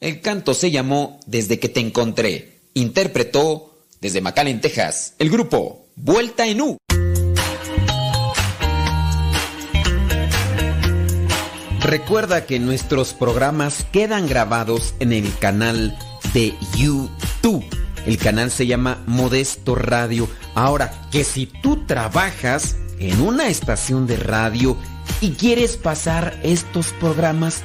El canto se llamó Desde que te encontré. Interpretó desde McAllen, Texas, el grupo Vuelta en U. Recuerda que nuestros programas quedan grabados en el canal de YouTube. El canal se llama Modesto Radio. Ahora, que si tú trabajas en una estación de radio y quieres pasar estos programas,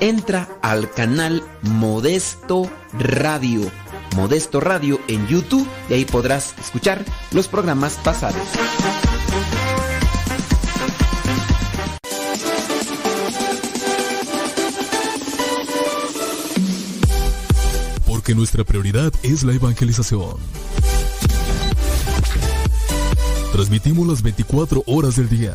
entra al canal Modesto Radio. Modesto Radio en YouTube y ahí podrás escuchar los programas pasados. Porque nuestra prioridad es la evangelización. Transmitimos las 24 horas del día.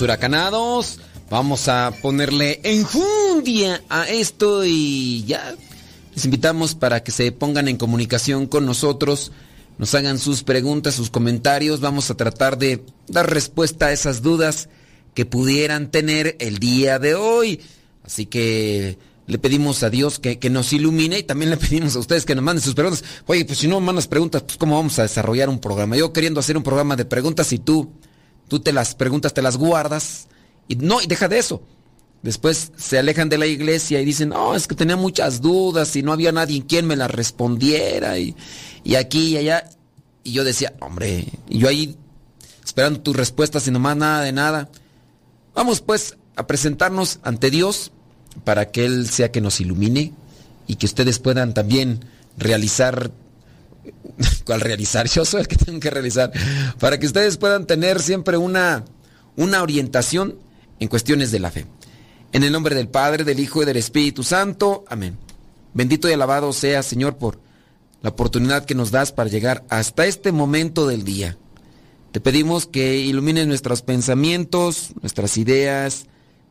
Huracanados. Vamos a ponerle enjundia a esto y ya les invitamos para que se pongan en comunicación con nosotros, nos hagan sus preguntas, sus comentarios. Vamos a tratar de dar respuesta a esas dudas que pudieran tener el día de hoy. Así que le pedimos a Dios que, nos ilumine y también le pedimos a ustedes que nos manden sus preguntas. Oye, pues si no mandas preguntas, pues cómo vamos a desarrollar un programa. Yo queriendo hacer un programa de preguntas y tú, tú te las preguntas, te las guardas. Y no, y deja de eso. Después se alejan de la iglesia y dicen, no, es que tenía muchas dudas y no había nadie en quien me las respondiera. Y, y aquí y allá. Y yo decía, hombre, y yo ahí esperando tus respuestas y nomás nada de nada. Vamos pues a presentarnos ante Dios para que Él sea que nos ilumine y que ustedes puedan también realizar, ¿cuál realizar? Yo soy el que tengo que realizar, para que ustedes puedan tener siempre una, una orientación en cuestiones de la fe. En el nombre del Padre, del Hijo y del Espíritu Santo. Amén. Bendito y alabado sea, Señor, por la oportunidad que nos das para llegar hasta este momento del día. Te pedimos que ilumines nuestros pensamientos, nuestras ideas,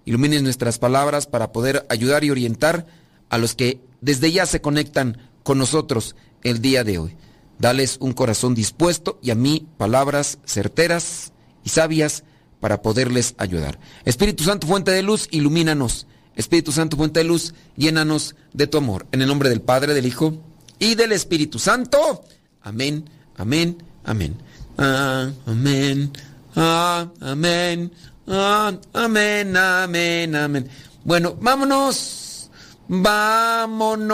ilumines nuestras palabras para poder ayudar y orientar a los que desde ya se conectan con nosotros el día de hoy. Dales un corazón dispuesto y a mí palabras certeras y sabias para poderles ayudar. Espíritu Santo, fuente de luz, ilumínanos. Espíritu Santo, fuente de luz, llénanos de tu amor. En el nombre del Padre, del Hijo y del Espíritu Santo. Amén, amén, amén. Ah, amén, ah, amén. Ah, amén, amén, amén. Bueno, vámonos. Vámonos.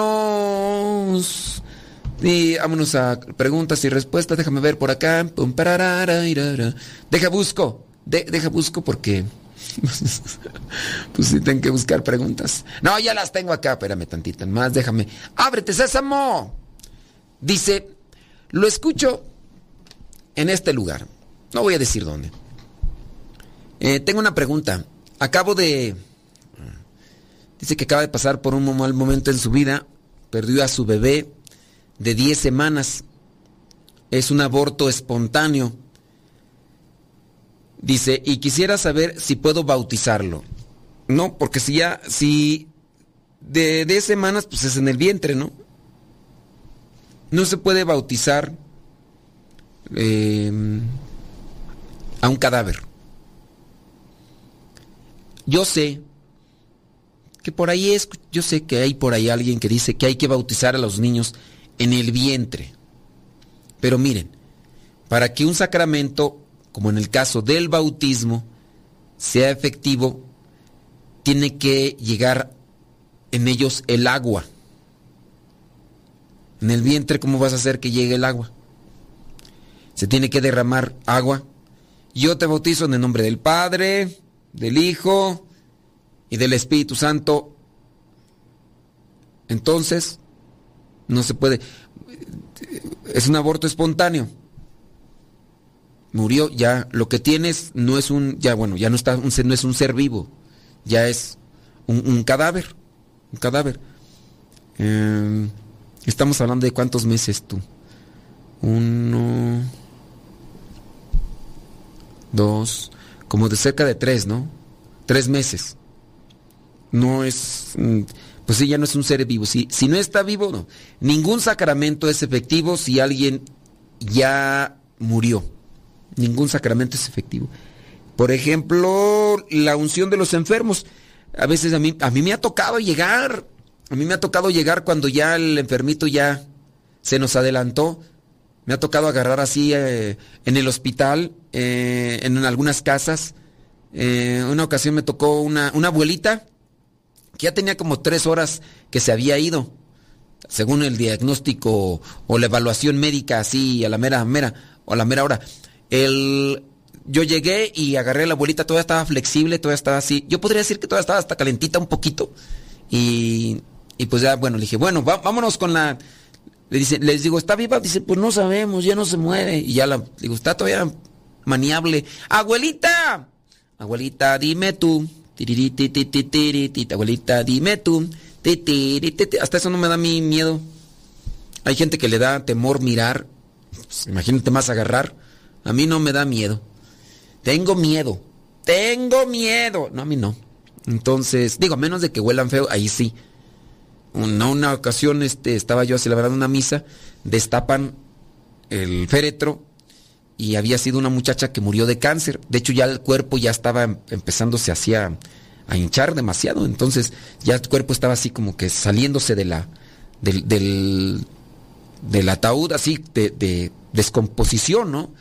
Y vámonos a preguntas y respuestas. Déjame ver por acá. Deja busco. deja busco porque. pues sí, tengo que buscar preguntas. No, ya las tengo acá. Espérame tantito más. Déjame. Ábrete, sésamo. Dice: Lo escucho en este lugar. No voy a decir dónde. Eh, tengo una pregunta. Acabo de... Dice que acaba de pasar por un mal momento en su vida. Perdió a su bebé de 10 semanas. Es un aborto espontáneo. Dice, y quisiera saber si puedo bautizarlo. No, porque si ya, si de 10 semanas, pues es en el vientre, ¿no? No se puede bautizar eh, a un cadáver. Yo sé que por ahí es, yo sé que hay por ahí alguien que dice que hay que bautizar a los niños en el vientre. Pero miren, para que un sacramento, como en el caso del bautismo, sea efectivo, tiene que llegar en ellos el agua. En el vientre, ¿cómo vas a hacer que llegue el agua? Se tiene que derramar agua. Yo te bautizo en el nombre del Padre, del Hijo y del Espíritu Santo, entonces no se puede. Es un aborto espontáneo. Murió, ya lo que tienes no es un, ya bueno, ya no está, un, no es un ser vivo, ya es un, cadáver, un cadáver. Em, estamos hablando de cuántos meses tú. Uno, dos, como de cerca de tres, ¿no? Tres meses. No es, mm, pues sí, ya no es un ser vivo. Si, si no está vivo, no. Ningún sacramento es efectivo si alguien ya murió. Ningún sacramento es efectivo. Por ejemplo, la unción de los enfermos. A veces a mí, a mí me ha tocado llegar, a mí me ha tocado llegar cuando ya el enfermito ya se nos adelantó me ha tocado agarrar así eh, en el hospital, eh, en algunas casas. Eh, una ocasión me tocó una, una abuelita que ya tenía como tres horas que se había ido, según el diagnóstico o la evaluación médica, así a la mera, mera, o a la mera hora. El, yo llegué y agarré a la abuelita, todavía estaba flexible, todavía estaba así. Yo podría decir que todavía estaba hasta calentita un poquito. Y, y pues ya, bueno, le dije, bueno, vámonos con la le dice, les digo, ¿está viva? Dice, pues no sabemos, ya no se mueve. Y ya la digo, está todavía maniable. ¡Abuelita! Abuelita, dime tú. Abuelita, dime tú. Hasta eso no me da mi miedo. Hay gente que le da temor mirar. Pues, imagínate más agarrar. A mí no me da miedo. Tengo miedo tengo miedo. No, a mí no. Entonces, digo, a menos de que huelan feo, ahí sí. Una, una ocasión este, estaba yo celebrando una misa, destapan el féretro y había sido una muchacha que murió de cáncer. De hecho, ya el cuerpo ya estaba em- empezándose hacia a hinchar demasiado. Entonces, ya el cuerpo estaba así como que saliéndose de la, del, del, ataúd, así de, de descomposición, ¿no?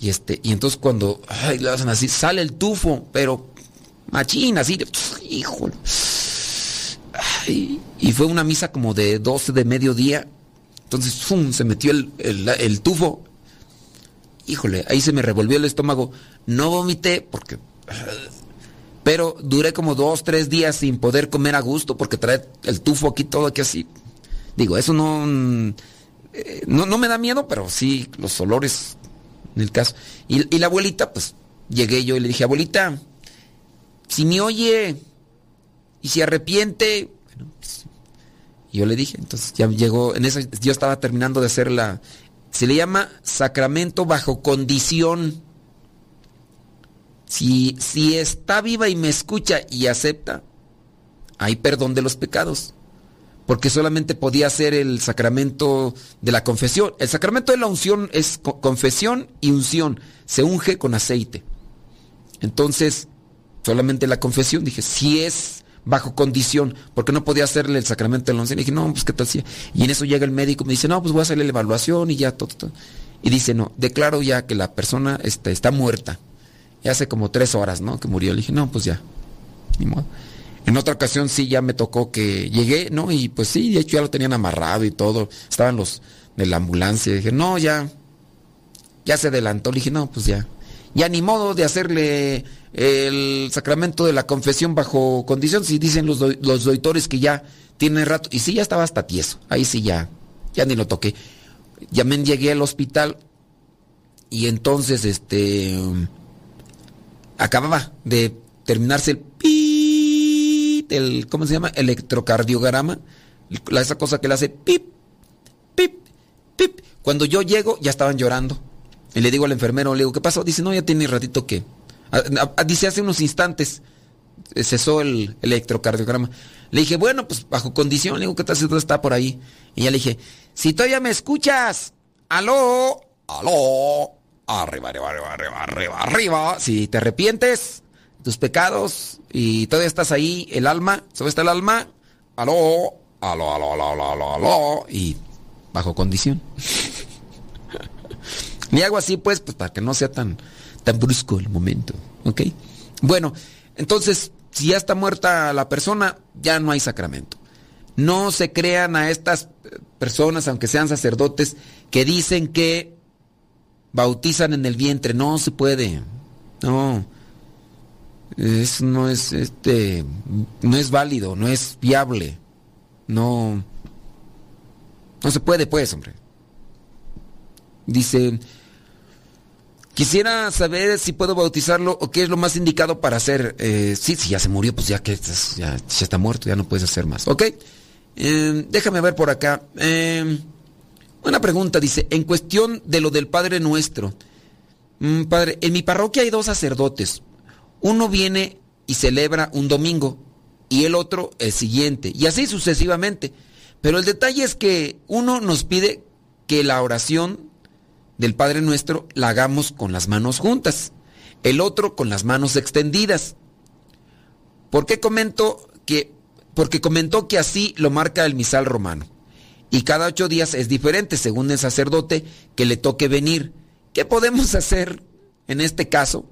Y este, y entonces cuando ay, lo hacen así, sale el tufo, pero machín, así híjole. Y fue una misa como de 12 de mediodía. Entonces, ¡fum! se metió el- el tufo. Híjole, ahí se me revolvió el estómago. No vomité porque... Pero duré como dos, tres días sin poder comer a gusto porque trae el tufo aquí todo aquí así. Digo, eso no, mm, eh, no, no me da miedo, pero sí los olores en el caso. Y, la abuelita, pues llegué yo y le dije, abuelita, si me oye y se arrepiente, bueno, pues, yo le dije, entonces ya llegó, en eso yo estaba terminando de hacer la, se le llama sacramento bajo condición. Si, si está viva y me escucha y acepta, hay perdón de los pecados. Porque solamente podía hacer el sacramento de la confesión. El sacramento de la unción es co- confesión y unción. Se unge con aceite. Entonces, solamente la confesión, dije, si es bajo condición, porque no podía hacerle el sacramento de la unción. Y dije, no, pues qué tal si. Y en eso llega el médico, me dice, no, pues voy a hacerle la evaluación y ya todo, todo. Y dice, no, declaro ya que la persona está, está muerta. Y hace como tres horas, ¿no? Que murió. Le dije, no, pues ya. Ni modo. En otra ocasión sí ya me tocó que llegué, ¿no? Y pues sí, de hecho ya lo tenían amarrado y todo. Estaban los de la ambulancia. dije, no, ya. Ya se adelantó. Le dije, no, pues ya. Ya ni modo de hacerle el sacramento de la confesión bajo condición. Si dicen los, do- los doitores que ya tiene rato. Y sí, ya estaba hasta tieso. Ahí sí ya. Ya ni lo toqué. Ya me llegué al hospital. Y entonces, este. Acababa de terminarse el pip, el, ¿cómo se llama? Electrocardiograma. Esa cosa que le hace pip, pip, pip. Cuando yo llego, ya estaban llorando. Y le digo al enfermero, le digo, ¿qué pasó? Dice, no, ya tiene ratito que. Dice, hace unos instantes eh, cesó el electrocardiograma. Le dije, bueno, pues bajo condición, le digo, ¿qué tal si todo está por ahí? Y ya le dije, si todavía me escuchas, aló, aló, arriba, arriba, arriba, arriba, arriba, arriba. Si te arrepientes tus pecados y todavía estás ahí, el alma, ¿sabes está el alma? Aló, aló, aló, aló, aló, aló, aló. Y bajo condición. Le hago así, pues, pues para que no sea tan, tan brusco el momento. ¿Ok? Bueno, entonces, si ya está muerta la persona, ya no hay sacramento. No se crean a estas eh, personas, aunque sean sacerdotes, que dicen que bautizan en el vientre. No se puede. No. Eso no es, este, no es válido, no es viable. No. No se puede, pues, hombre. Dice, quisiera saber si puedo bautizarlo o qué es lo más indicado para hacer. Eh, sí, si ya se murió, pues ya que ya, ya está muerto, ya no puedes hacer más. ¿Ok? Eh, déjame ver por acá. Eh, una pregunta, dice, en cuestión de lo del Padre Nuestro. Mm, padre, en mi parroquia hay dos sacerdotes. Uno viene y celebra un domingo y el otro el siguiente. Y así sucesivamente. Pero el detalle es que uno nos pide que la oración del Padre Nuestro la hagamos con las manos juntas, el otro con las manos extendidas. ¿Por qué comento que? Porque comentó que así lo marca el misal romano. Y cada ocho días es diferente según el sacerdote que le toque venir. ¿Qué podemos hacer en este caso?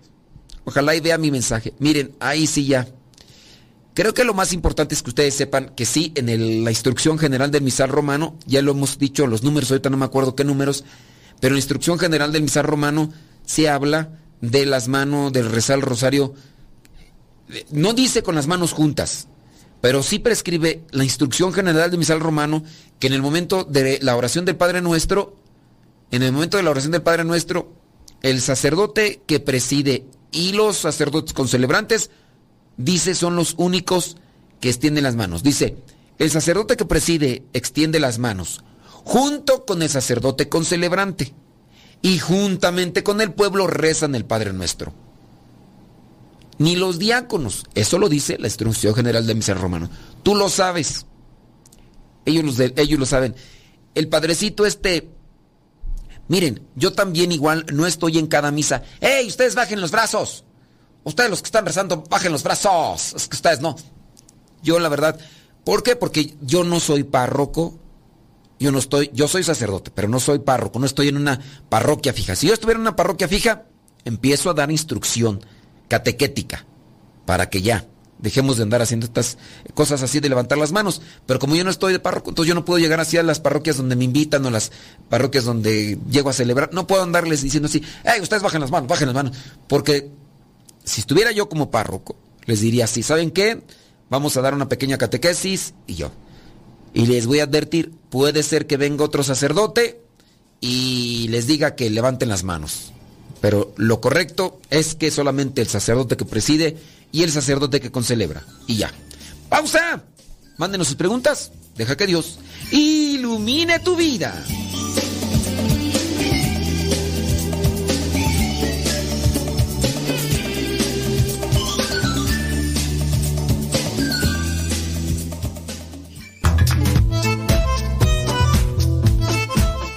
Ojalá y vea mi mensaje. Miren, ahí sí ya. Creo que lo más importante es que ustedes sepan que sí, en la instrucción general del misal romano, ya lo hemos dicho, los números, ahorita no me acuerdo qué números, pero en la instrucción general del misal romano se habla de las manos, del rezar el rosario. No dice con las manos juntas, pero sí prescribe la instrucción general del misal romano que en el momento de la oración del Padre Nuestro, en el momento de la oración del Padre Nuestro, el sacerdote que preside y los sacerdotes concelebrantes, dice, son los únicos que extienden las manos. Dice, el sacerdote que preside extiende las manos, junto con el sacerdote concelebrante, y juntamente con el pueblo rezan el Padre Nuestro. ni los diáconos. Eso lo dice la instrucción general de misa romano. Tú lo sabes. Ellos, ellos lo saben. El padrecito este... Miren, yo también igual no estoy en cada misa. ¡Ey, ustedes bajen los brazos! Ustedes los que están rezando, bajen los brazos. Es que ustedes no. Yo la verdad... ¿Por qué? Porque yo no soy párroco. Yo no estoy... Yo soy sacerdote, pero no soy párroco. No estoy en una parroquia fija. Si yo estuviera en una parroquia fija, empiezo a dar instrucción catequética para que ya dejemos de andar haciendo estas cosas así de levantar las manos. Pero como yo no estoy de párroco, entonces yo no puedo llegar así a las parroquias donde me invitan o las parroquias donde llego a celebrar. No puedo andarles diciendo así, hey, ustedes bajen las manos, bajen las manos. Porque si estuviera yo como párroco, les diría así, ¿saben qué? Vamos a dar una pequeña catequesis y yo. Y les voy a advertir, puede ser que venga otro sacerdote y les diga que levanten las manos. Pero lo correcto es que solamente el sacerdote que preside y el sacerdote que concelebra. Y ya. ¡Pausa! Mándenos sus preguntas. Deja que Dios ilumine tu vida.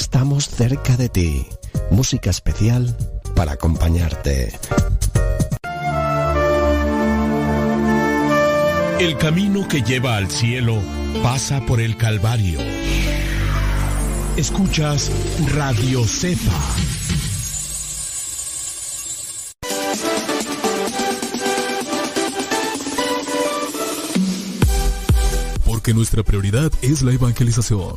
Estamos cerca de ti. Música especial para acompañarte. El camino que lleva al cielo pasa por el Calvario. Escuchas Radio Cepa. Porque nuestra prioridad es la evangelización.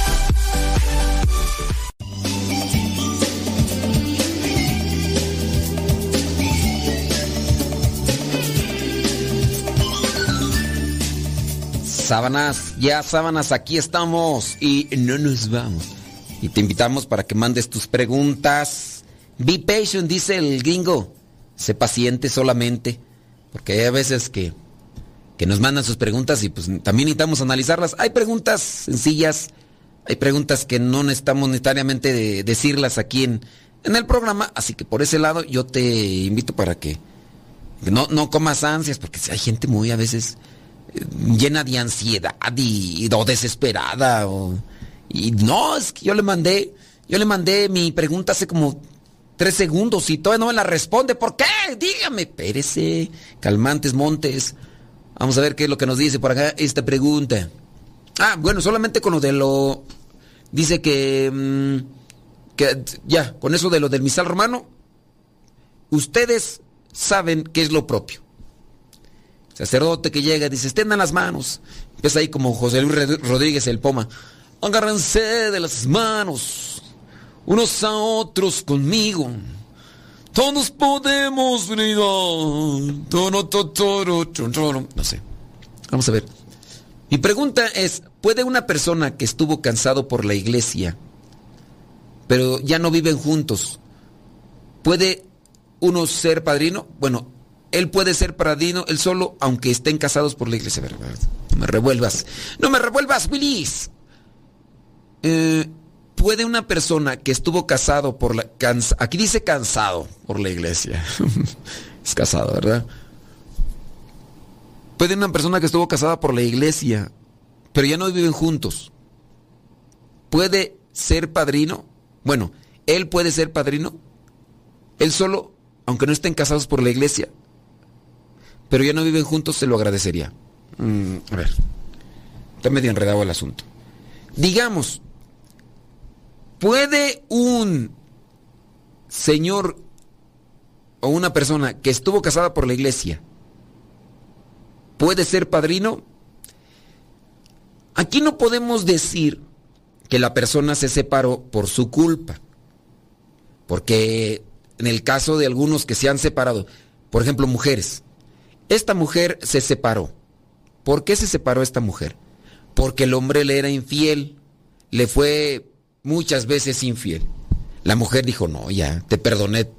Sábanas, ya sábanas, aquí estamos y no nos vamos. Y te invitamos para que mandes tus preguntas. Be patient, dice el gringo. Sé paciente solamente. Porque hay veces que, que nos mandan sus preguntas y pues también necesitamos analizarlas. Hay preguntas sencillas, hay preguntas que no necesitamos necesariamente decirlas aquí en, en el programa. Así que por ese lado yo te invito para que no, no comas ansias, porque hay gente muy a veces llena de ansiedad y, o desesperada. y no, es que yo le mandé, yo le mandé mi pregunta hace como tres segundos y todavía no me la responde. ¿Por qué? Dígame, pérese, calmantes montes. Vamos a ver qué es lo que nos dice por acá esta pregunta. Ah, bueno, solamente con lo de lo... Dice que... Mm, que ya, con eso de lo del misal romano, ustedes saben qué es lo propio sacerdote que llega dice, extiendan las manos. Empieza ahí como José Luis Rodríguez el Poma. Agárrense de las manos, unos a otros conmigo. Todos podemos No sé. Vamos a ver. Mi pregunta es, ¿puede una persona que estuvo cansado por la iglesia, pero ya no viven juntos, ¿puede uno ser padrino? Bueno, él puede ser paradino, él solo, aunque estén casados por la iglesia. No me revuelvas. No me revuelvas, Willis. Eh, ¿Puede una persona que estuvo casado por la... aquí dice cansado por la iglesia. es casado, ¿verdad? ¿Puede una persona que estuvo casada por la iglesia, pero ya no viven juntos? ¿Puede ser padrino? Bueno, él puede ser padrino. Él solo, aunque no estén casados por la iglesia. Pero ya no viven juntos, se lo agradecería. Mm, a ver, está medio enredado el asunto. Digamos, ¿puede un señor o una persona que estuvo casada por la iglesia, puede ser padrino? Aquí no podemos decir que la persona se separó por su culpa. Porque en el caso de algunos que se han separado, por ejemplo, mujeres, esta mujer se separó. ¿Por qué se separó esta mujer? Porque el hombre le era infiel, le fue muchas veces infiel. La mujer dijo, no, ya, te perdoné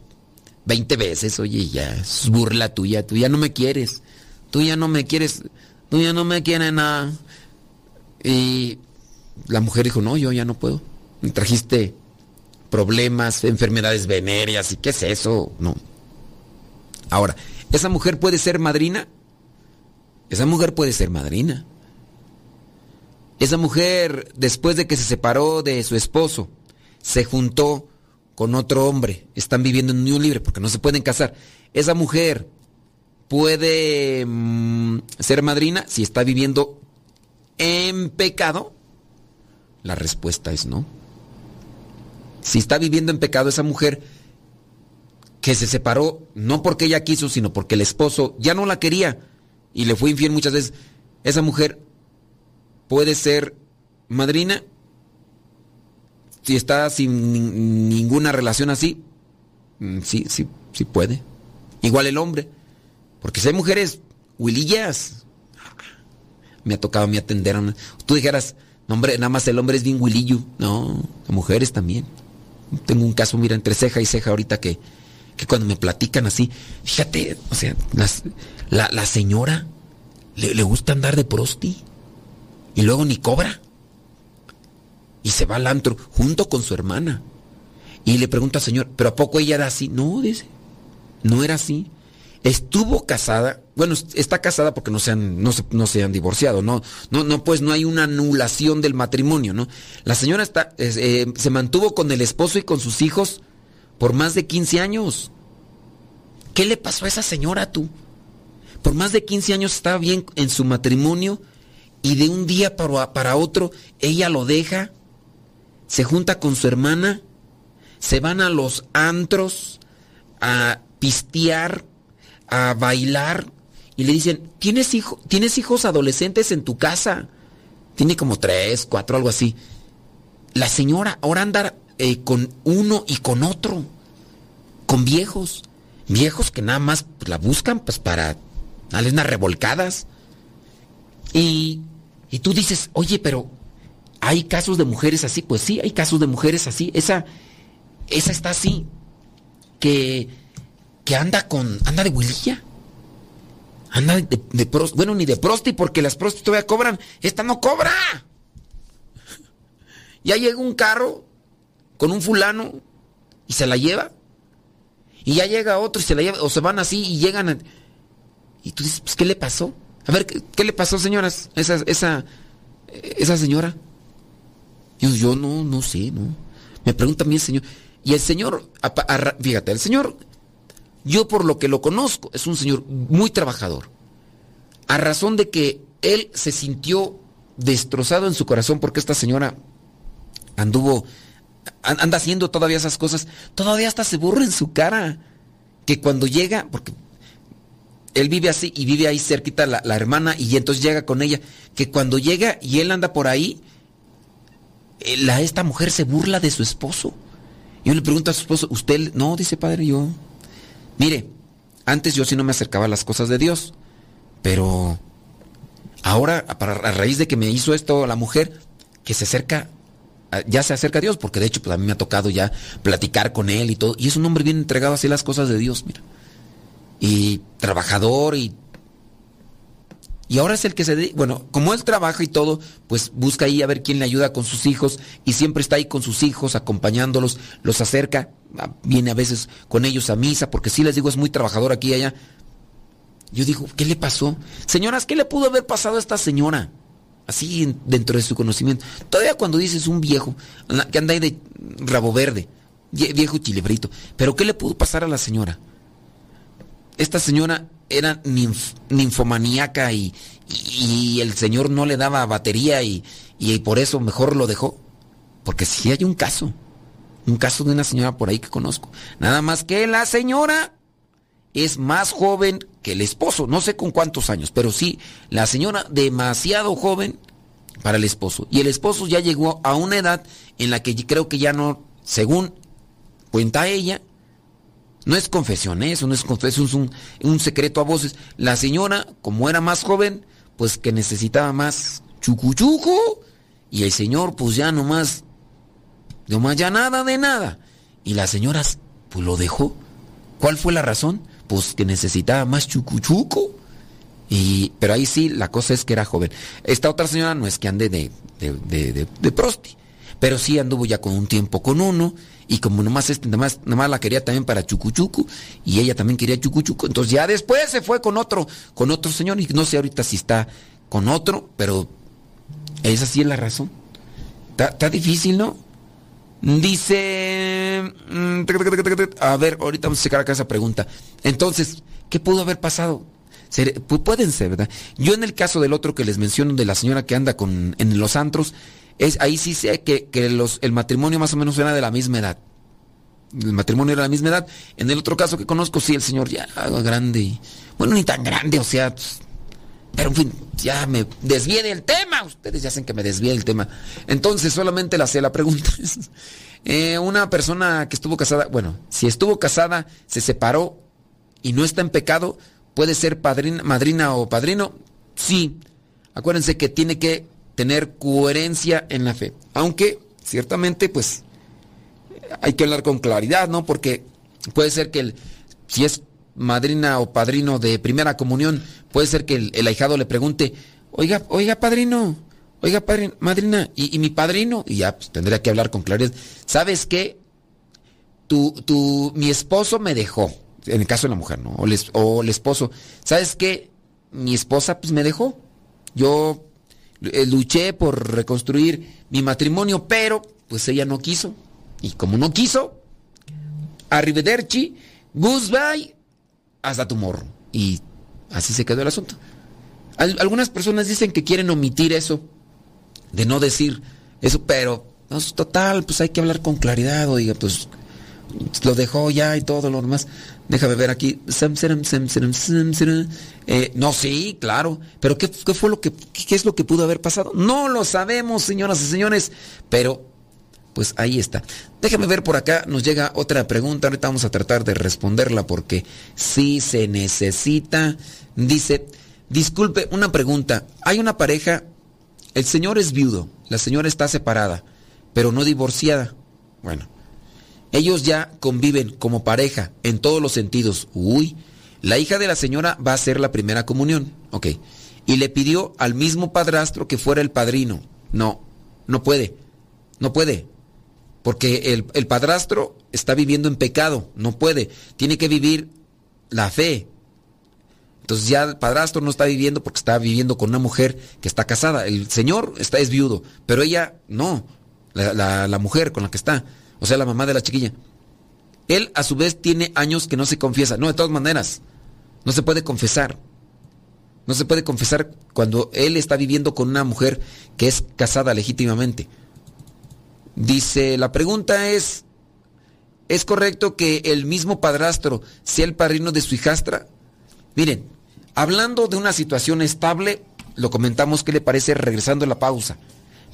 20 veces, oye, ya, es burla tuya, tú ya no me quieres, tú ya no me quieres, tú ya no me quieres nada. Y la mujer dijo, no, yo ya no puedo. Me trajiste problemas, enfermedades venéreas, ¿y qué es eso? No. Ahora, ¿esa mujer puede ser madrina? Esa mujer puede ser madrina. Esa mujer, después de que se separó de su esposo, se juntó con otro hombre, están viviendo en unión libre porque no se pueden casar. Esa mujer puede mm, ser madrina si está viviendo en pecado. La respuesta es no. Si está viviendo en pecado esa mujer que se separó no porque ella quiso, sino porque el esposo ya no la quería y le fue infiel muchas veces, esa mujer puede ser madrina si está sin ninguna relación así, mm, sí, sí, sí puede. Igual el hombre. Porque si hay mujeres huilillas, me ha tocado mí atender a Tú dijeras, no, hombre, nada más el hombre es bien huilillo. No, mujeres también. Tengo un caso, mira, entre ceja y ceja ahorita que, que cuando me platican así, fíjate, o sea, la, la, señora le, le gusta andar de prosti y luego ni cobra. Y se va al antro junto con su hermana. Y le pregunta al Señor, ¿pero a poco ella era así? No, dice, no era así. Estuvo casada, bueno, está casada porque no se han, no se, han divorciado, no, no, no, pues no hay una anulación del matrimonio, ¿no? La señora está, eh, se mantuvo con el esposo y con sus hijos por más de 15 años. ¿Qué le pasó a esa señora tú? Por más de 15 años estaba bien en su matrimonio y de un día para, para otro ella lo deja se junta con su hermana, se van a los antros a pistear, a bailar y le dicen, ¿tienes, hijo, ¿tienes hijos adolescentes en tu casa? Tiene como tres, cuatro, algo así. La señora ahora anda eh, con uno y con otro, con viejos, viejos que nada más la buscan pues para darles unas revolcadas. Y, y tú dices, oye, pero ¿Hay casos de mujeres así? Pues sí, hay casos de mujeres así. Esa, esa está así. Que, que anda con. anda de huililla. Anda de, de bueno, ni de prosti, porque las prosti todavía cobran. Esta no cobra. Ya llega un carro con un fulano y se la lleva. Y ya llega otro y se la lleva. O se van así y llegan. y tú dices, pues, ¿qué le pasó? A ver, ¿qué, le pasó, señoras? Esa, esa, esa señora. Yo, no, no sé, ¿no? Me pregunta a el Señor. Y el Señor, fíjate, el Señor, yo por lo que lo conozco, es un Señor muy trabajador. A razón de que Él se sintió destrozado en su corazón porque esta señora anduvo, anda haciendo todavía esas cosas, todavía hasta se burra en su cara. Que cuando llega, porque él vive así y vive ahí cerquita la, la, hermana y entonces llega con ella, que cuando llega y él anda por ahí, eh, la, esta mujer se burla de su esposo. Yo le pregunto a su esposo, ¿usted? No, dice padre, yo. Mire, antes yo sí no me acercaba a las cosas de Dios, pero ahora, a, raíz de que me hizo esto la mujer, que se acerca, ya se acerca a Dios, porque de hecho pues a mí me ha tocado ya platicar con él y todo, y es un hombre bien entregado así las cosas de Dios, mira. Y trabajador y y ahora es el que se... Bueno, como él trabaja y todo, pues busca ahí a ver quién le ayuda con sus hijos y siempre está ahí con sus hijos, acompañándolos, los acerca, viene a veces con ellos a misa, porque sí les digo, es muy trabajador aquí y allá. Yo digo, ¿qué le pasó? Señoras, ¿qué le pudo haber pasado a esta señora? Así dentro de su conocimiento. Todavía cuando dices un viejo, que anda ahí de rabo verde, viejo chilebrito, pero ¿qué le pudo pasar a la señora? Esta señora era ninfomaníaca y, y, el señor no le daba batería y, y por eso mejor lo dejó. Porque sí hay un caso. Un caso de una señora por ahí que conozco. Nada más que la señora es más joven que el esposo. No sé con cuántos años, pero sí, la señora demasiado joven para el esposo. Y el esposo ya llegó a una edad en la que creo que ya no, según cuenta ella, no es confesión, ¿eh? eso no es confesión, es un, un, secreto a voces. La señora, como era más joven, pues que necesitaba más chucuchuco, y el señor, pues ya nomás más ya nada de nada. Y la señora, pues lo dejó. ¿Cuál fue la razón? Pues que necesitaba más chucuchuco. Y, pero ahí sí, la cosa es que era joven. Esta otra señora no es que ande de, de, de, prosti, pero sí anduvo ya con un tiempo con uno. Y como nomás, este, nomás, nomás la quería también para chucuchuco, y ella también quería chucuchuco, entonces ya después se fue con otro, con otro señor, y no sé ahorita si está con otro, pero esa sí es la razón. está difícil, ¿no? Dice... Mm, a ver, ahorita vamos a checar acá esa pregunta. Entonces, ¿qué pudo haber pasado? Pueden ser, ¿verdad? Yo en el caso del otro que les menciono, de la señora que anda con, en los antros, es, ahí sí sé que, los, el matrimonio más o menos era de la misma edad. El matrimonio era de la misma edad. En el otro caso que conozco, sí, el señor ya grande. Bueno, ni tan grande, o sea, pues, pero en fin, ya me desvié del tema. Ustedes ya saben que me desvié del tema. Entonces solamente la sé la pregunta. Eh, una persona que estuvo casada, bueno, si estuvo casada, se separó y no está en pecado, puede ser padrina, madrina o padrino. Sí. Acuérdense que tiene que tener coherencia en la fe. Aunque, ciertamente, pues, hay que hablar con claridad, ¿no? Porque puede ser que el, si es madrina o padrino de primera comunión, puede ser que el, ahijado le pregunte, oiga, oiga, padrino, oiga, padrino, madrina, ¿y, mi padrino? Y ya, pues, tendría que hablar con claridad. ¿Sabes qué? Mi esposo me dejó, en el caso de la mujer, ¿no? O, o el esposo. ¿Sabes qué? Mi esposa, pues, me dejó. Yo eh, luché por reconstruir mi matrimonio, pero, pues, ella no quiso. Y como no quiso, arrivederci, goodbye, hasta tu morro. Y así se quedó el asunto. algunas personas dicen que quieren omitir eso, de no decir eso, pero no, total, pues hay que hablar con claridad, oiga, pues lo dejó ya y todo lo demás. Déjame ver aquí. Eh, no, sí, claro. Pero ¿qué, qué fue lo que, qué es lo que pudo haber pasado? No lo sabemos, señoras y señores. Pero pues ahí está. Déjame ver por acá, nos llega otra pregunta, ahorita vamos a tratar de responderla porque sí se necesita. Dice, disculpe, una pregunta, hay una pareja, el señor es viudo, la señora está separada, pero no divorciada. Bueno, ellos ya conviven como pareja en todos los sentidos. Uy, la hija de la señora va a hacer la primera comunión, ok. Y le pidió al mismo padrastro que fuera el padrino. No, no puede, no puede porque el, padrastro está viviendo en pecado, no puede, tiene que vivir la fe. Entonces ya el padrastro no está viviendo porque está viviendo con una mujer que está casada. El señor está, es viudo, pero ella no, la, la mujer con la que está, o sea, la mamá de la chiquilla. Él a su vez tiene años que no se confiesa. No, de todas maneras, no se puede confesar. No se puede confesar cuando él está viviendo con una mujer que es casada legítimamente. Dice, la pregunta es, ¿es correcto que el mismo padrastro sea el padrino de su hijastra? Miren, hablando de una situación estable, lo comentamos que le parece regresando a la pausa.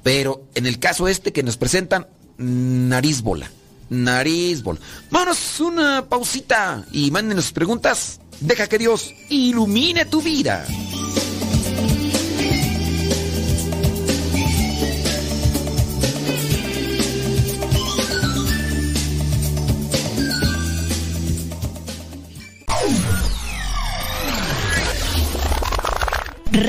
Pero en el caso este que nos presentan, nariz bola. Nariz bola. Vámonos una pausita y mándenos preguntas. Deja que Dios ilumine tu vida.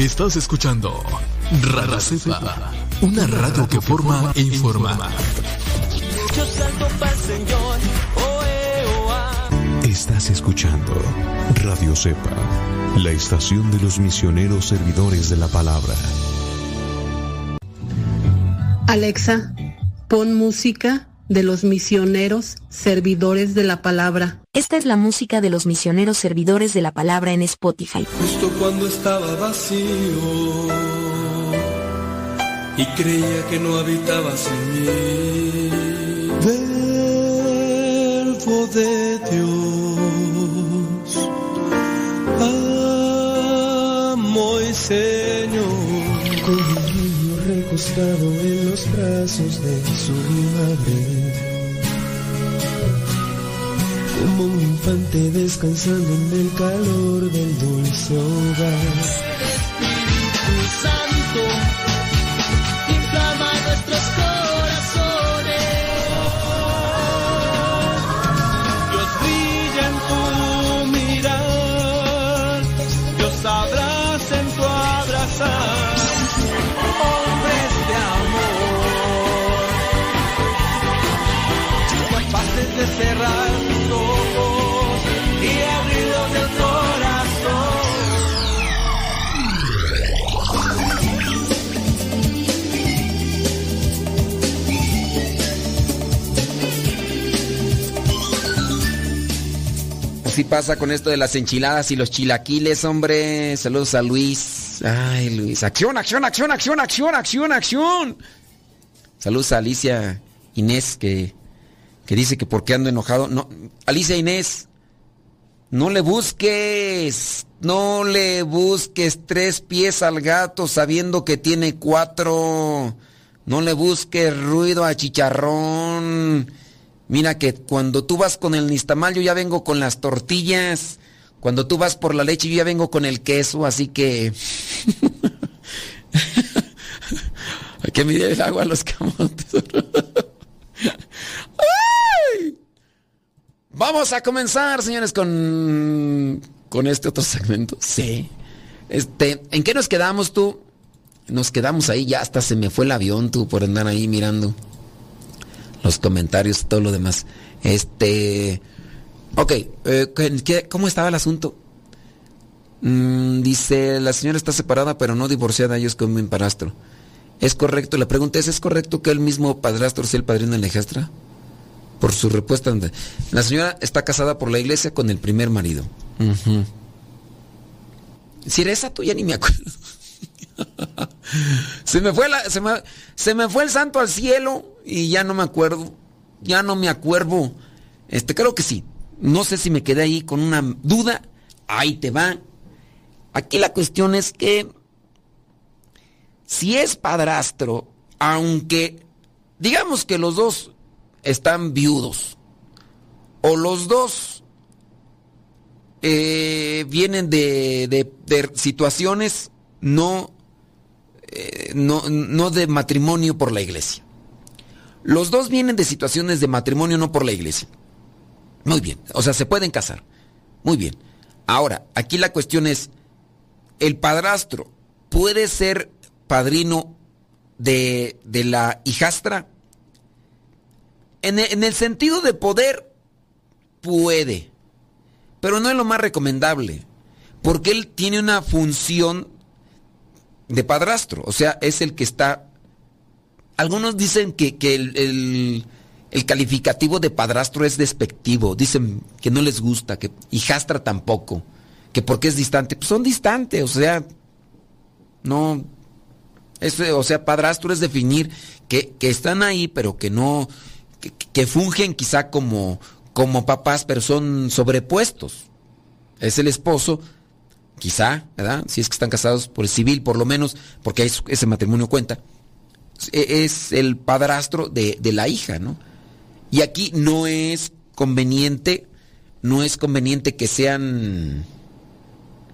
Estás escuchando Radio Cepa, una radio que forma e informa. Estás escuchando Radio Cepa, la estación de los misioneros servidores de la palabra. Alexa, pon música de los misioneros servidores de la palabra. Esta es la música de los misioneros servidores de la palabra en Spotify. Justo cuando estaba vacío y creía que no habitabas en mí. Verbo de Dios, amo y Señor, con un niño recostado en los brazos de su madre. Como un infante descansando en el calor del dulce hogar. Espíritu Santo, inflama nuestros corazones. Dios brilla en tu mirar, Dios abraza en tu abrazar. De amor, de cerrar Así pasa con esto de las enchiladas y los chilaquiles, hombre. Saludos a Luis. Ay, Luis. Acción, acción, acción, acción, acción, acción, acción. Saludos a Alicia Inés que, que dice que porque ando enojado. No, Alicia Inés, no le busques, no le busques tres pies al gato sabiendo que tiene cuatro. No le busques ruido a chicharrón. Mira que cuando tú vas con el nistamal yo ya vengo con las tortillas. Cuando tú vas por la leche yo ya vengo con el queso, así que... Hay que medir el agua a los camotes. Vamos a comenzar, señores, con, con este otro segmento. Sí. Este, ¿en qué nos quedamos tú? Nos quedamos ahí, ya hasta se me fue el avión tú por andar ahí mirando los comentarios y todo lo demás. Este. Ok, eh, ¿qué- ¿cómo estaba el asunto? Mm, dice, la señora está separada pero no divorciada, ellos con mi padrastro. ¿Es correcto? La pregunta es, ¿es correcto que el mismo padrastro sea el padrino en la hijastra? Por su respuesta. La señora está casada por la iglesia con el primer marido. Ujú. Si era esa, tú ya ni me acuerdo. se, me fue la- se, me, se me fue el santo al cielo y ya no me acuerdo. Ya no me acuerdo. Este, creo que sí. No sé si me quedé ahí con una duda. Ahí te va. Aquí la cuestión es que si es padrastro, aunque digamos que los dos están viudos, o los dos eh, vienen de, de- situaciones no, eh, no, no de matrimonio por la iglesia. Los dos vienen de situaciones de matrimonio no por la iglesia. Muy bien, o sea, se pueden casar. Muy bien. Ahora, aquí la cuestión es, ¿el padrastro puede ser padrino de, de la hijastra? En el, en el sentido de poder, puede, pero no es lo más recomendable, porque él tiene una función de padrastro, o sea, es el que está... Algunos dicen que, que el, el- el calificativo de padrastro es despectivo, dicen que no les gusta, que hijastra tampoco, que porque es distante, pues son distantes, o sea, no, es, o sea, padrastro es definir que, que están ahí, pero que no, que, fungen quizá como, como papás, pero son sobrepuestos. Es el esposo, quizá. Si es que están casados por el civil, por lo menos, porque ese matrimonio cuenta, e, es el padrastro de, de la hija, ¿no? Y aquí no es conveniente, no es conveniente que sean,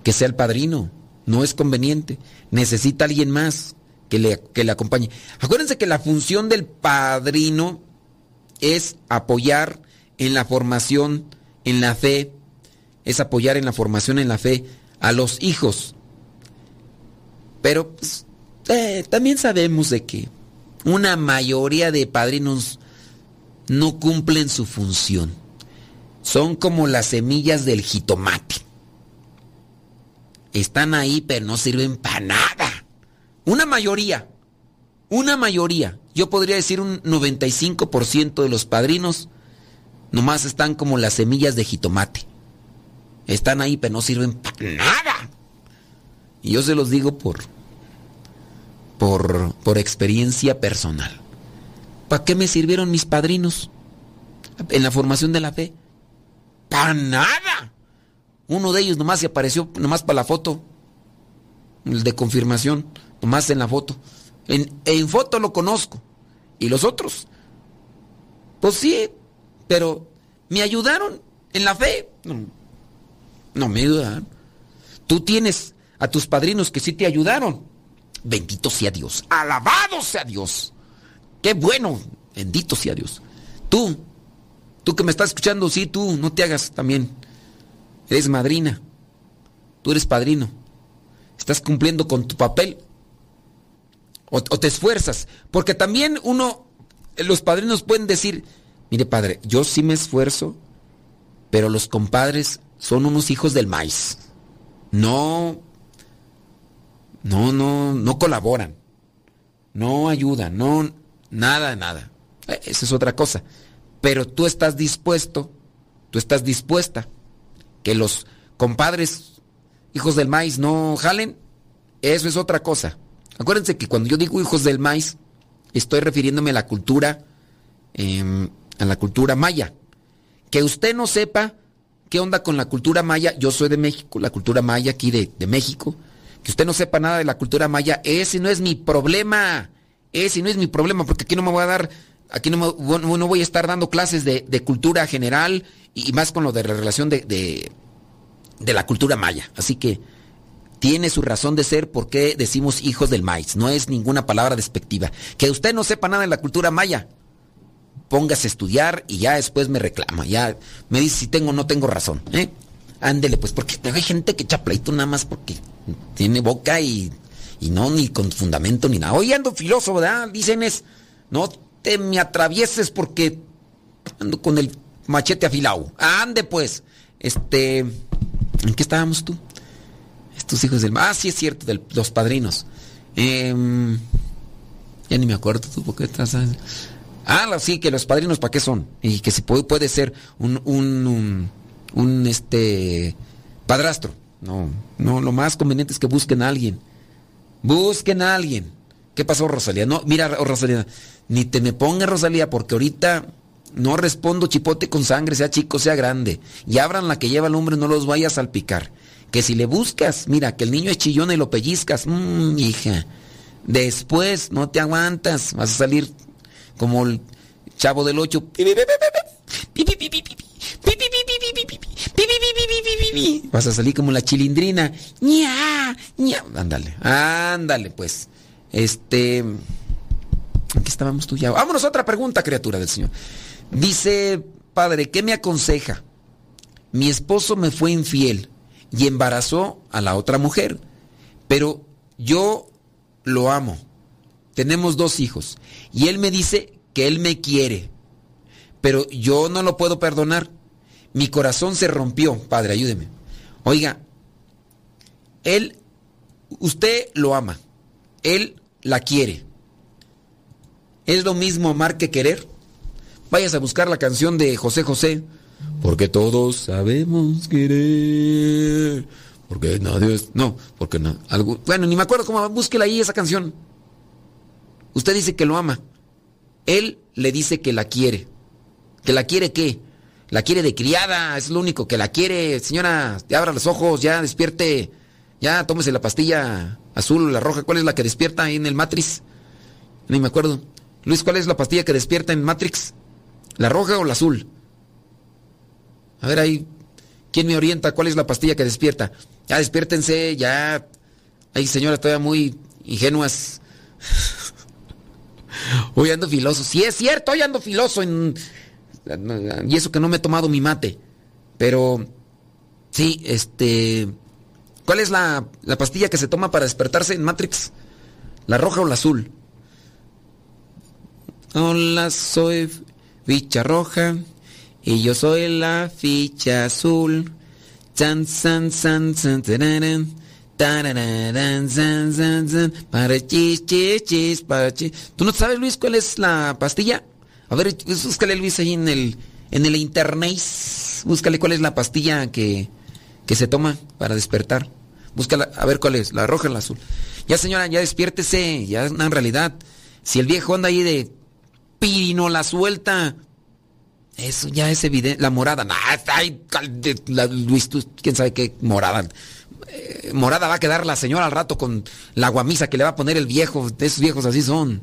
que sea el padrino, no es conveniente. Necesita alguien más que le, que le acompañe. Acuérdense que la función del padrino es apoyar en la formación, en la fe, es apoyar en la formación en la fe a los hijos. Pero pues, eh, también sabemos de que una mayoría de padrinos no cumplen su función. Son como las semillas del jitomate. Están ahí, pero no sirven para nada. Una mayoría, una mayoría, yo podría decir un 95% de los padrinos, nomás están como las semillas de jitomate. Están ahí, pero no sirven para nada. Y yo se los digo por, por, por experiencia personal. ¿Para qué me sirvieron mis padrinos en la formación de la fe? ¡Para nada! Uno de ellos nomás se apareció, nomás para la foto. El de confirmación, nomás en la foto. En, en foto lo conozco. ¿Y los otros? Pues sí, pero ¿me ayudaron en la fe? No, no me ayudaron. Tú tienes a tus padrinos que sí te ayudaron. Bendito sea Dios. Alabado sea Dios. Qué bueno. Bendito sea Dios. Tú, tú que me estás escuchando, sí, tú, no te hagas también. Eres madrina. Tú eres padrino. Estás cumpliendo con tu papel. O, te esfuerzas. Porque también uno, los padrinos pueden decir, mire padre, yo sí me esfuerzo, pero los compadres son unos hijos del maíz. No, no, no, no colaboran. No ayudan, no, nada, nada. Esa es otra cosa. Pero tú estás dispuesto, tú estás dispuesta que los compadres hijos del maíz no jalen. Eso es otra cosa. Acuérdense que cuando yo digo hijos del maíz, estoy refiriéndome a la cultura, em, a la cultura maya. Que usted no sepa qué onda con la cultura maya, yo soy de México, la cultura maya aquí de, de México, que usted no sepa nada de la cultura maya, ese no es mi problema, ese no es mi problema, porque aquí no me voy a dar, aquí no, me, no voy a estar dando clases de, de cultura general y, más con lo de la relación de, de, de la cultura maya. Así que tiene su razón de ser porque decimos hijos del maíz, no es ninguna palabra despectiva. Que usted no sepa nada de la cultura maya, póngase a estudiar y ya después me reclama, ya me dice si tengo o no tengo razón. ¿eh? Ándele, pues, porque hay gente que echa pleito nada más porque tiene boca y, y no ni con fundamento ni nada. Hoy ando filoso, ¿verdad? Dicen es, no te me atravieses porque ando con el machete afilado. Ande, pues. Este, ¿en qué estábamos tú? Estos hijos del... Ah, sí es cierto, de los padrinos. Eh, ya ni me acuerdo tú, porque estás... Ah, sí, que los padrinos, ¿para qué son? Y que si puede, puede ser un, un, un, este, padrastro. No, no, lo más conveniente es que busquen a alguien. Busquen a alguien. ¿Qué pasó, Rosalía? No, mira, Rosalía, ni te me pongas, Rosalía, porque ahorita no respondo chipote con sangre, sea chico, sea grande. Y abran la que lleva el hombre, no los vayas a salpicar. Que si le buscas, mira, que el niño es chillón y lo pellizcas, mmm, hija. Después no te aguantas, vas a salir como el chavo del 8. Vas a salir como la chilindrina. ña, ña. Ándale, ándale, pues. Este. Aquí estábamos tú ya. Vámonos a otra pregunta, criatura del Señor. Dice, padre, ¿qué me aconseja? Mi esposo me fue infiel y embarazó a la otra mujer, pero yo lo amo. Tenemos dos hijos y él me dice que él me quiere, pero yo no lo puedo perdonar. Mi corazón se rompió, padre, ayúdeme. Oiga, él, usted lo ama, él la quiere. ¿Es lo mismo amar que querer? Vayas a buscar la canción de José José. Porque todos sabemos querer. Porque nadie es. No, porque no. Bueno, ni me acuerdo cómo. Búsquela ahí esa canción. Usted dice que lo ama. Él le dice que la quiere. ¿Que la quiere qué? La quiere de criada, es lo único que la quiere. Señora, te abra los ojos, ya despierte. Ya, tómese la pastilla azul la roja. ¿Cuál es la que despierta ahí en el Matrix? Ni me acuerdo. Luis, ¿cuál es la pastilla que despierta en Matrix? ¿La roja o la azul? A ver ahí, ¿quién me orienta? ¿Cuál es la pastilla que despierta? Ya despiértense, ya. Hay señoras todavía muy ingenuas. Hoy ando filoso. Sí, es cierto, hoy ando filoso en... Y eso que no me he tomado mi mate. Pero... Sí, este... ¿Cuál es la, la pastilla que se toma para despertarse en Matrix? ¿La roja o la azul? Hola, soy ficha roja y yo soy la ficha azul. San, san, san, san, tararán, tararán, san, san, san, para chis, chis, chis, para chis. ¿Tú no sabes, Luis, cuál es la pastilla? A ver, búscale, Luis, ahí en el, en el internet. Búscale cuál es la pastilla que, que se toma para despertar. Búscala, a ver cuál es, la roja o la azul. Ya señora, ya despiértese, ya en realidad. Si el viejo anda ahí de pirino la suelta, eso ya es evidente. La morada, nah, ay, Luis, tú, quién sabe qué morada. Eh, morada va a quedar la señora al rato con la guamisa que le va a poner el viejo. Esos viejos así son.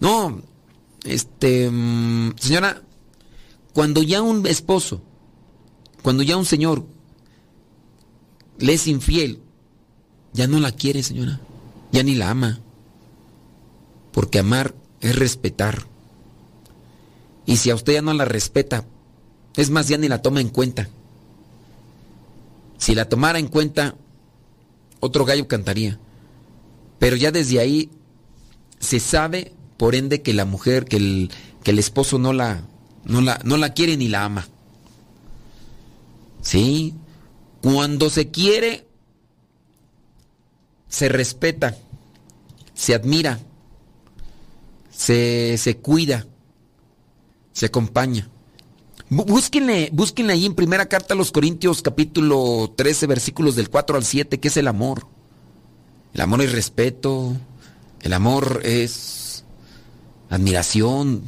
No, este, mm, señora, cuando ya un esposo, cuando ya un señor le es infiel, ya no la quiere, señora. Ya ni la ama. Porque amar es respetar. Y si a usted ya no la respeta, es más, ya ni la toma en cuenta. Si la tomara en cuenta, otro gallo cantaría. Pero ya desde ahí se sabe, por ende, que la mujer, que el, que el esposo no la, no, la, no la quiere ni la ama. ¿Sí? Cuando se quiere, se respeta, se admira, se, se cuida, se acompaña. Búsquenle, búsquenle ahí en primera carta a los Corintios capítulo 13 versículos del 4 al 7, ¿qué es el amor? El amor es respeto, el amor es admiración.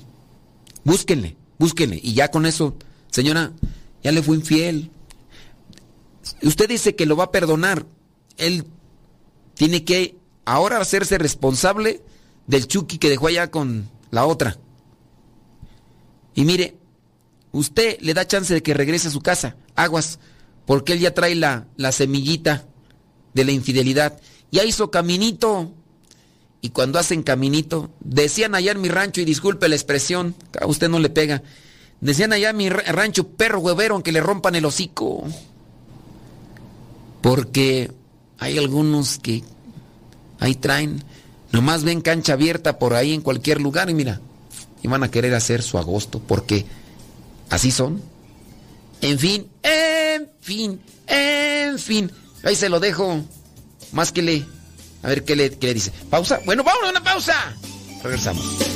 Búsquenle, búsquenle. Y ya con eso, señora, ya le fue infiel, Usted dice que lo va a perdonar. Él tiene que ahora hacerse responsable del Chucky que dejó allá con la otra. Y mire, usted le da chance de que regrese a su casa. Aguas, porque él ya trae la, la semillita de la infidelidad. Ya hizo caminito. Y cuando hacen caminito, decían allá en mi rancho, y disculpe la expresión, a usted no le pega, decían allá en mi rancho, perro huevero, aunque le rompan el hocico. Porque hay algunos que ahí traen, nomás ven cancha abierta por ahí en cualquier lugar y mira, y van a querer hacer su agosto porque así son. En fin, en fin, en fin. Ahí se lo dejo. Más que le. A ver qué le, qué le dice. Pausa. Bueno, vamos a una pausa. Regresamos.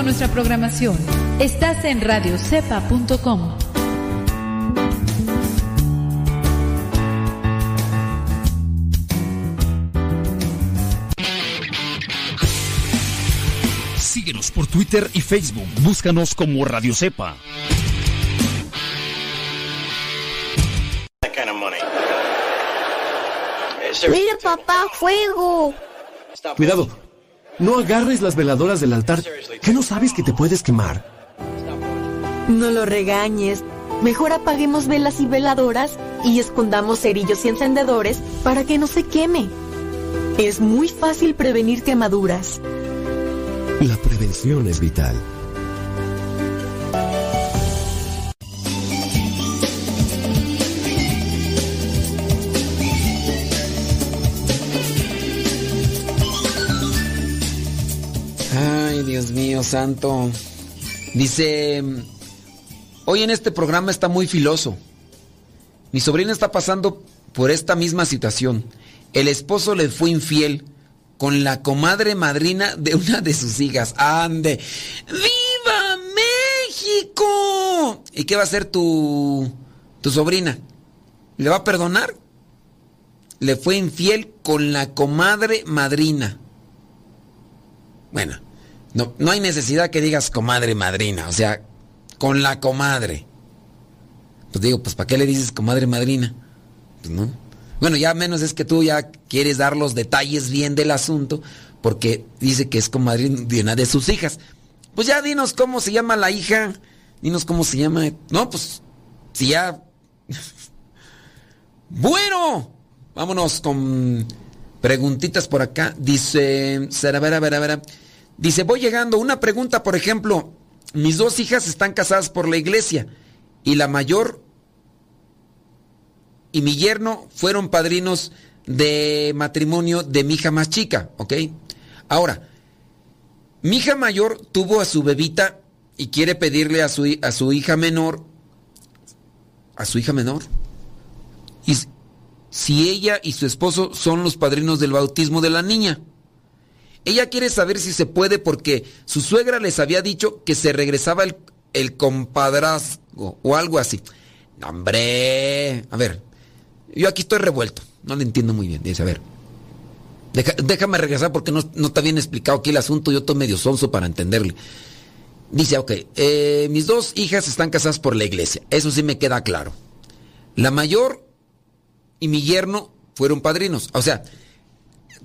Con nuestra programación. Estás en radiocepa.com. Síguenos por Twitter y Facebook. Búscanos como Radio Cepa. Mira papá, fuego. Cuidado, no agarres las veladoras del altar. ¿Qué no sabes que te puedes quemar? No lo regañes. Mejor apaguemos velas y veladoras y escondamos cerillos y encendedores para que no se queme. Es muy fácil prevenir quemaduras. La prevención es vital. Dios mío, santo. Dice, hoy en este programa está muy filoso. Mi sobrina está pasando por esta misma situación. El esposo le fue infiel con la comadre madrina de una de sus hijas. ¡Ande! ¡Viva México! ¿Y qué va a hacer tu, tu sobrina? ¿Le va a perdonar? Le fue infiel con la comadre madrina. Bueno, no, no hay necesidad que digas comadre madrina, o sea, con la comadre. Pues digo, pues ¿para qué le dices comadre madrina? Pues no. Bueno, ya menos es que tú ya quieres dar los detalles bien del asunto, porque dice que es comadre de una de sus hijas. Pues ya dinos cómo se llama la hija, dinos cómo se llama. No, pues si ya... bueno, vámonos con preguntitas por acá. Dice... Dice, voy llegando. Una pregunta, por ejemplo, mis dos hijas están casadas por la iglesia y la mayor y mi yerno fueron padrinos de matrimonio de mi hija más chica, ¿ok? Ahora, mi hija mayor tuvo a su bebita y quiere pedirle a su, a su hija menor, a su hija menor, y si ella y su esposo son los padrinos del bautismo de la niña. Ella quiere saber si se puede porque su suegra les había dicho que se regresaba el, el compadrazgo o algo así. hombre, a ver, yo aquí estoy revuelto, no le entiendo muy bien. Dice, a ver, déjame regresar porque no, no, está bien explicado aquí el asunto, yo estoy medio sonso para entenderle. Dice, ok, eh, mis dos hijas están casadas por la iglesia, eso sí me queda claro. La mayor y mi yerno fueron padrinos. O sea,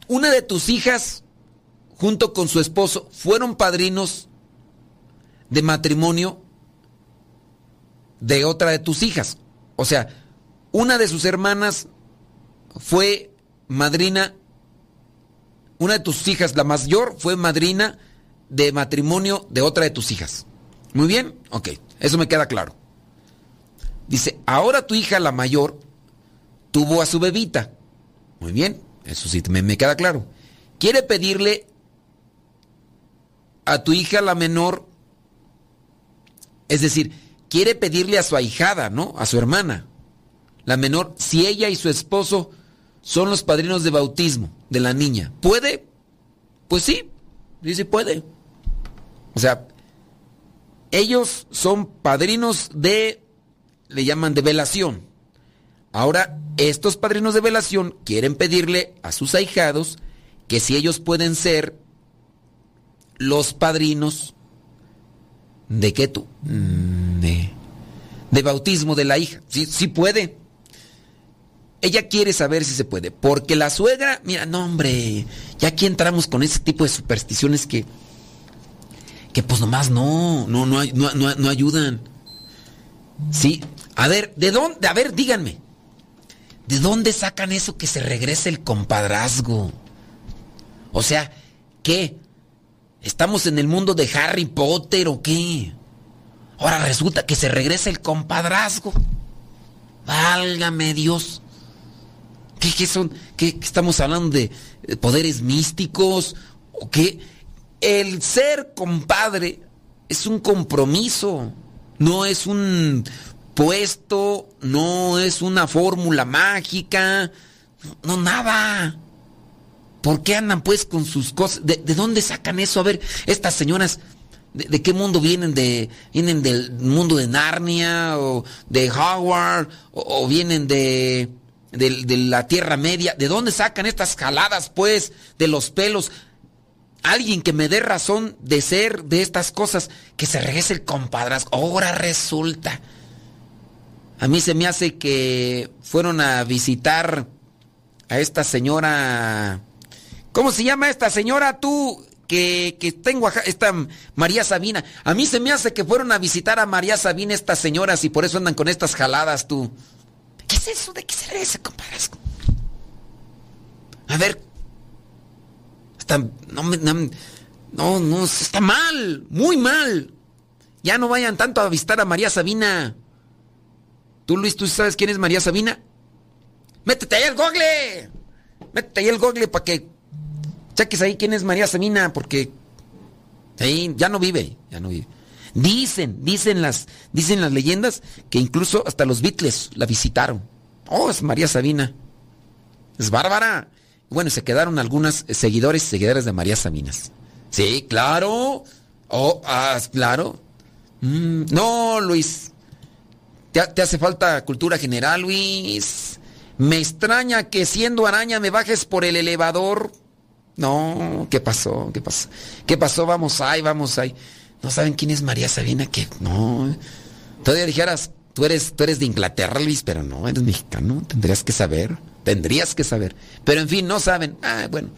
una de tus hijas, junto con su esposo, fueron padrinos de matrimonio de otra de tus hijas. O sea, una de sus hermanas fue madrina, una de tus hijas, la mayor, fue madrina de matrimonio de otra de tus hijas. Muy bien, ok, eso me queda claro. Dice, ahora tu hija, la mayor, tuvo a su bebita. Muy bien, eso sí me, me queda claro. Quiere pedirle a tu hija, la menor, es decir, quiere pedirle a su ahijada, ¿no? A su hermana la menor, si ella y su esposo son los padrinos de bautismo de la niña. ¿Puede? Pues sí, dice puede. O sea, ellos son padrinos de, le llaman de velación. Ahora, estos padrinos de velación quieren pedirle a sus ahijados que si ellos pueden ser los padrinos de qué tú, de, de bautismo de la hija. Sí, sí puede. Ella quiere saber si se puede. Porque la suegra, mira, no hombre, ya aquí entramos con ese tipo de supersticiones que, que pues nomás no, no, no, no, no ayudan. Sí, a ver, ¿de dónde? A ver, díganme. ¿De dónde sacan eso que se regrese el compadrazgo? O sea, ¿qué? ¿Estamos en el mundo de Harry Potter o qué? Ahora resulta que se regresa el compadrazgo. Válgame Dios. ¿Qué, son? ¿Qué, estamos hablando de poderes místicos? ¿O qué? El ser compadre es un compromiso, no es un puesto, no es una fórmula mágica, no, nada. ¿Por qué andan pues con sus cosas? ¿De, dónde sacan eso? A ver, estas señoras, ¿de, qué mundo vienen? ¿De, ¿Vienen del mundo de Narnia o de Howard o vienen de de, la Tierra Media. ¿De dónde sacan estas jaladas, pues, de los pelos? Alguien que me dé razón de ser de estas cosas, que se regrese el compadrazgo. Ahora resulta. A mí se me hace que fueron a visitar a esta señora. ¿Cómo se llama esta señora tú? Que, que tengo esta María Sabina. A mí se me hace que fueron a visitar a María Sabina estas señoras y por eso andan con estas jaladas tú. ¿Qué es eso? ¿De qué se ese compadrazgo? A ver. Está, no, no, no, está mal, muy mal. Ya no vayan tanto a visitar a María Sabina. Tú, Luis, ¿tú sabes quién es María Sabina? Métete ahí el google. Métete ahí el google para que cheques ahí quién es María Sabina, porque Sí, ya no vive, ya no vive. Dicen, dicen las, dicen las leyendas que incluso hasta los Beatles la visitaron. Oh, es María Sabina. Es bárbara. Bueno, se quedaron algunas seguidores y seguidoras de María Sabinas. Sí, claro. Oh, ah, claro. Mm, no, Luis. Te, te hace falta cultura general, Luis. Me extraña que siendo araña me bajes por el elevador. No, ¿qué pasó? ¿Qué pasó? ¿Qué pasó? Vamos ahí, vamos ahí. No saben quién es María Sabina, que no. Todavía dijeras, tú eres, tú eres de Inglaterra, Luis, pero no, eres mexicano, tendrías que saber, tendrías que saber. Pero en fin, no saben. Ah, bueno.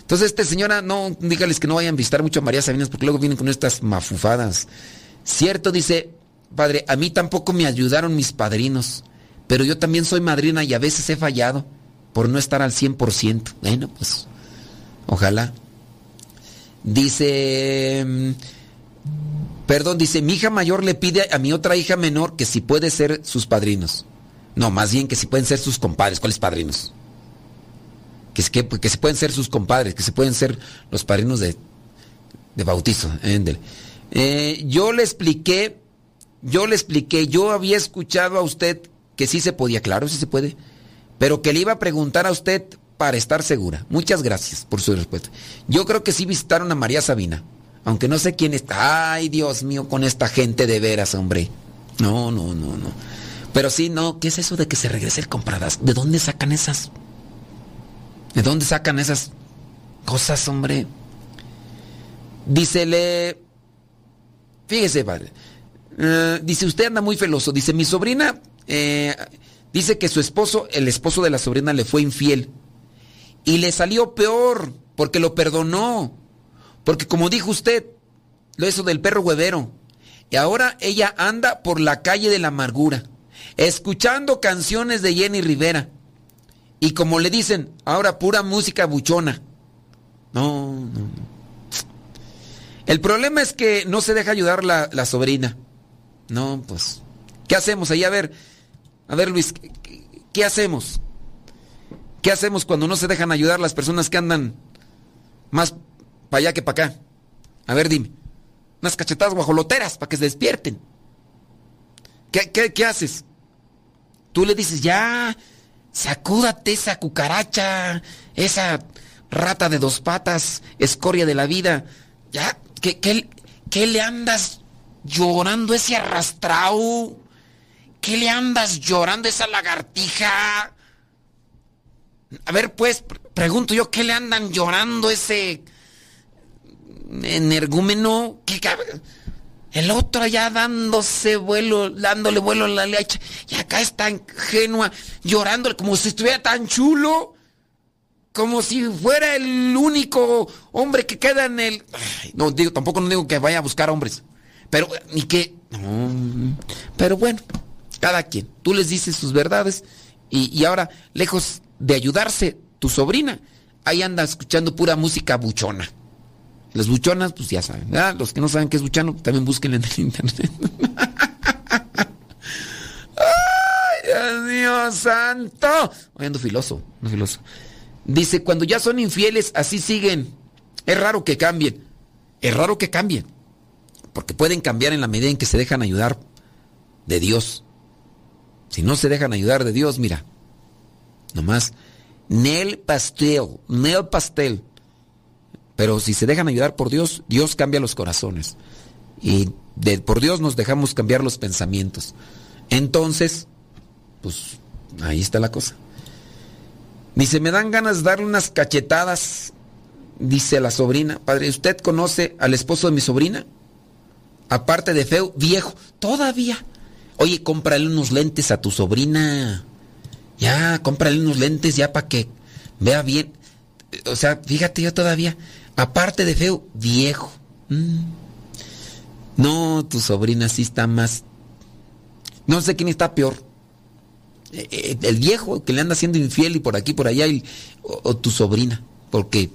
Entonces, este señora, no, dígales que no vayan a visitar mucho a María Sabinas porque luego vienen con estas mafufadas. Cierto, dice, padre, a mí tampoco me ayudaron mis padrinos, pero yo también soy madrina y a veces he fallado por no estar al 100%. Bueno, pues, ojalá. Dice, mm, perdón, dice, mi hija mayor le pide a mi otra hija menor que si puede ser sus padrinos. No, más bien que si pueden ser sus compadres. ¿Cuáles padrinos? Que, que, se pueden ser sus compadres, que se pueden ser los padrinos de, de bautizo. Eh, yo le expliqué, yo le expliqué, yo había escuchado a usted que sí se podía, claro, sí se puede, pero que le iba a preguntar a usted para estar segura. Muchas gracias por su respuesta. Yo creo que sí visitaron a María Sabina, aunque no sé quién está. Ay, Dios mío, con esta gente de veras, hombre. No, no, no, no. Pero sí, no, ¿qué es eso de que se regrese compradas? ¿De dónde sacan esas? ¿De dónde sacan esas cosas, hombre? Dícele Fíjese, padre. Uh, dice, usted anda muy feloso. Dice, mi sobrina eh, dice que su esposo, el esposo de la sobrina, le fue infiel. Y le salió peor, porque lo perdonó. Porque como dijo usted, lo eso del perro huevero. Y ahora ella anda por la calle de la amargura, escuchando canciones de Jenny Rivera. Y como le dicen, ahora pura música buchona. No, no, no. El problema es que no se deja ayudar la, la sobrina. No, pues. ¿Qué hacemos ahí? A ver, a ver Luis, ¿qué, ¿qué, hacemos? ¿Qué hacemos cuando no se dejan ayudar las personas que andan más para allá que para acá? A ver, dime. Unas cachetadas guajoloteras para que se despierten. ¿Qué, qué, qué haces? Tú le dices, ya, sacúdate esa cucaracha, esa rata de dos patas, escoria de la vida. Ya, ¿Qué, qué, qué le andas llorando ese arrastrao? ¿Qué le andas llorando esa lagartija? A ver, pues, pregunto yo, ¿qué le andan llorando ese energúmeno? ¿Qué, el otro allá dándose vuelo, dándole vuelo a la leche. Y acá está ingenua, llorando como si estuviera tan chulo como si fuera el único hombre que queda en el... no digo, tampoco no digo que vaya a buscar hombres, pero ni que... No, pero bueno, cada quien. Tú les dices sus verdades y, ahora, lejos de ayudarse, tu sobrina, ahí anda escuchando pura música buchona. Las buchonas, pues ya saben. ¿verdad? Los que no saben qué es buchano, también busquen en el internet. ¡Ay, Dios mío santo! Hoy ando filoso, no filoso. Dice, cuando ya son infieles, así siguen. Es raro que cambien. Es raro que cambien. Porque pueden cambiar en la medida en que se dejan ayudar de Dios. Si no se dejan ayudar de Dios, mira. Nomás, Nel pastel, Nel pastel. Pero si se dejan ayudar por Dios, Dios cambia los corazones. Y por Dios nos dejamos cambiar los pensamientos. Entonces, pues ahí está la cosa. Dice, me dan ganas de darle unas cachetadas, dice la sobrina. Padre, ¿usted conoce al esposo de mi sobrina? Aparte de feo, viejo, todavía. Oye, cómprale unos lentes a tu sobrina. Ya, cómprale unos lentes ya para que vea bien. O sea, fíjate yo todavía. Aparte de feo, viejo. Mm. No, tu sobrina sí está más... No sé quién está peor eh, el viejo que le anda siendo infiel y por aquí, por allá, o, o, tu sobrina, porque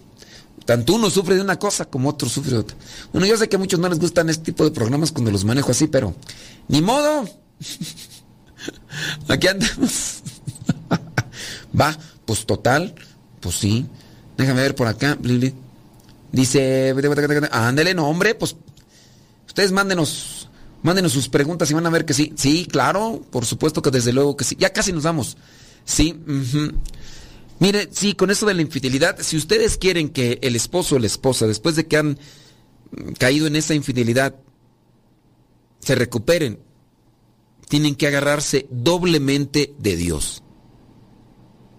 tanto uno sufre de una cosa como otro sufre de otra. Bueno, yo sé que a muchos no les gustan este tipo de programas cuando los manejo así, pero ni modo. aquí andamos. Va, pues total, pues sí. Déjame ver por acá, Lili. Dice, ándele, no, hombre, pues ustedes mándenos, mándenos sus preguntas y van a ver que sí. Sí, claro, por supuesto que desde luego que sí. Ya casi nos vamos. Sí, mire, sí, con eso de la infidelidad, si ustedes quieren que el esposo o la esposa, después de que han caído en esa infidelidad, se recuperen, tienen que agarrarse doblemente de Dios.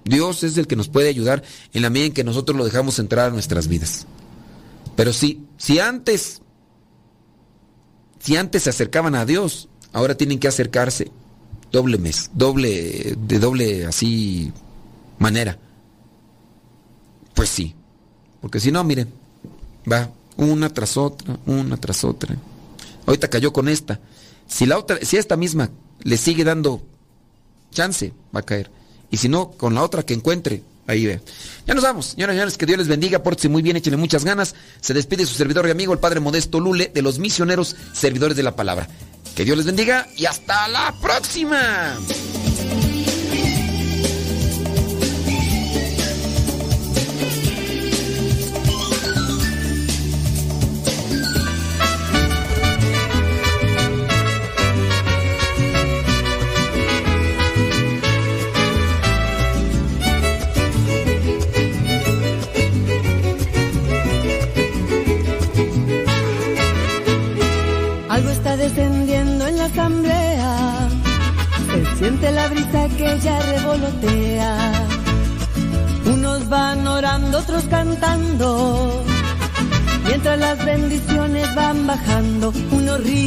Dios es el que nos puede ayudar en la medida en que nosotros lo dejamos entrar a nuestras vidas. Pero sí, si antes, si antes se acercaban a Dios, ahora tienen que acercarse doble mes, doble, de doble así manera. Pues sí, porque si no, miren, va una tras otra, una tras otra. Ahorita cayó con esta. Si la otra, si esta misma le sigue dando chance, va a caer. Y si no, con la otra que encuentre, ahí ve. Ya nos vamos, señoras y señores, que Dios les bendiga, pórtense muy bien, échenle muchas ganas. Se despide su servidor y amigo, el Padre Modesto Lule, de los misioneros servidores de la palabra. Que Dios les bendiga y hasta la próxima. Siente la brisa que ya revolotea. Unos van orando, otros cantando. Mientras las bendiciones van bajando, uno ríe.